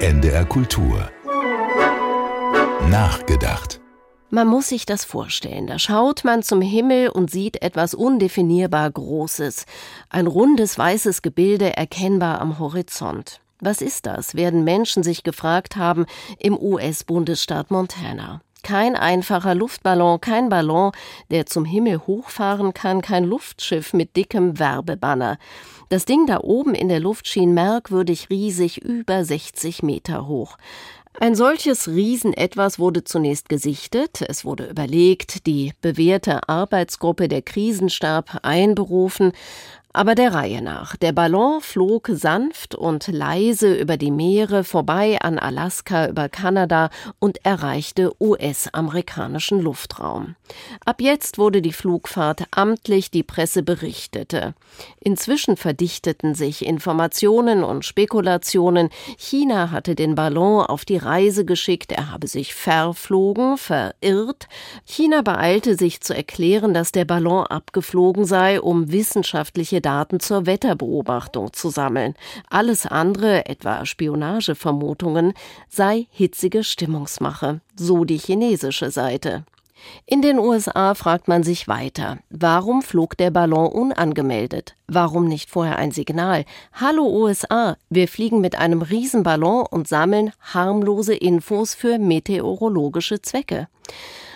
NDR Kultur. Nachgedacht. Man muss sich das vorstellen. Da schaut man zum Himmel und sieht etwas undefinierbar Großes. Ein rundes weißes Gebilde erkennbar am Horizont. Was ist das, werden Menschen sich gefragt haben im US-Bundesstaat Montana. Kein einfacher Luftballon, kein Ballon, der zum Himmel hochfahren kann, kein Luftschiff mit dickem Werbebanner. Das Ding da oben in der Luft schien merkwürdig riesig, über 60 Meter hoch. Ein solches Riesenetwas wurde zunächst gesichtet, es wurde überlegt, die bewährte Arbeitsgruppe der Krisenstab einberufen, aber der Reihe nach. Der Ballon flog sanft und leise über die Meere vorbei an Alaska, über Kanada und erreichte US-amerikanischen Luftraum. Ab jetzt wurde die Flugfahrt amtlich, die Presse berichtete. Inzwischen verdichteten sich Informationen und Spekulationen. China hatte den Ballon auf die Reise geschickt, er habe sich verflogen, verirrt. China beeilte sich zu erklären, dass der Ballon abgeflogen sei, um wissenschaftliche Daten zur Wetterbeobachtung zu sammeln. Alles andere, etwa Spionagevermutungen, sei hitzige Stimmungsmache, so die chinesische Seite. In den USA fragt man sich weiter, warum flog der Ballon unangemeldet? Warum nicht vorher ein Signal? Hallo USA, wir fliegen mit einem Riesenballon und sammeln harmlose Infos für meteorologische Zwecke.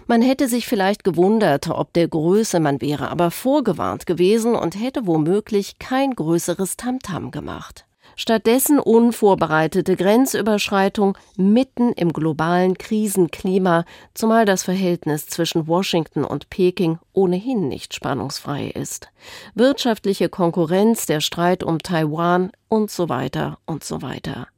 Man hätte sich vielleicht gewundert, ob der Größe, man wäre aber vorgewarnt gewesen und hätte womöglich kein größeres Tamtam gemacht. Stattdessen unvorbereitete Grenzüberschreitung mitten im globalen Krisenklima, zumal das Verhältnis zwischen Washington und Peking ohnehin nicht spannungsfrei ist. Wirtschaftliche Konkurrenz, der Streit um Taiwan und so weiter und so weiter.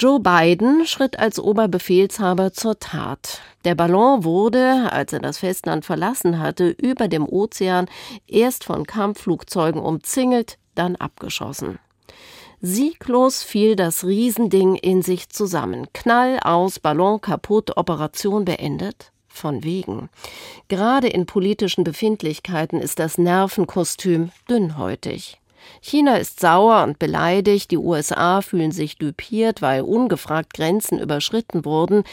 Joe Biden schritt als Oberbefehlshaber zur Tat. Der Ballon wurde, als er das Festland verlassen hatte, über dem Ozean erst von Kampfflugzeugen umzingelt, dann abgeschossen. Sieglos fiel das Riesending in sich zusammen. Knall aus, Ballon kaputt, Operation beendet. Von wegen. Gerade in politischen Befindlichkeiten ist das Nervenkostüm dünnhäutig. China ist sauer und beleidigt, die USA fühlen sich düpiert, weil ungefragt Grenzen überschritten wurden.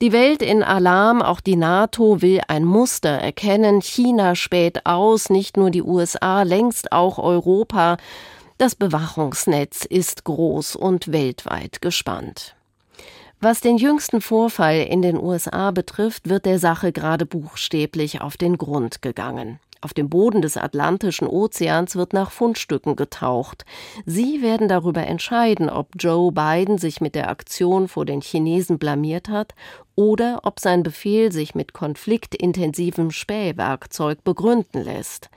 Die Welt in Alarm, auch die NATO will ein Muster erkennen. China späht aus, nicht nur die USA, längst auch Europa. Das Bewachungsnetz ist groß und weltweit gespannt. Was den jüngsten Vorfall in den USA betrifft, wird der Sache gerade buchstäblich auf den Grund gegangen. Auf dem Boden des Atlantischen Ozeans wird nach Fundstücken getaucht. Sie werden darüber entscheiden, ob Joe Biden sich mit der Aktion vor den Chinesen blamiert hat oder ob sein Befehl sich mit konfliktintensivem Spähwerkzeug begründen lässt.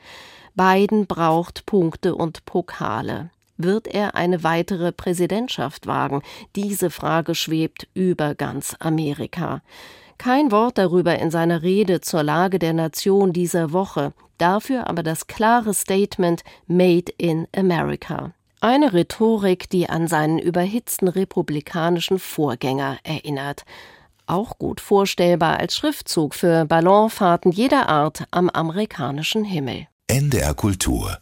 Biden braucht Punkte und Pokale. Wird er eine weitere Präsidentschaft wagen? Diese Frage schwebt über ganz Amerika. Kein Wort darüber in seiner Rede zur Lage der Nation dieser Woche, dafür aber das klare Statement Made in America. Eine Rhetorik, die an seinen überhitzten republikanischen Vorgänger erinnert. Auch gut vorstellbar als Schriftzug für Ballonfahrten jeder Art am amerikanischen Himmel. NDR Kultur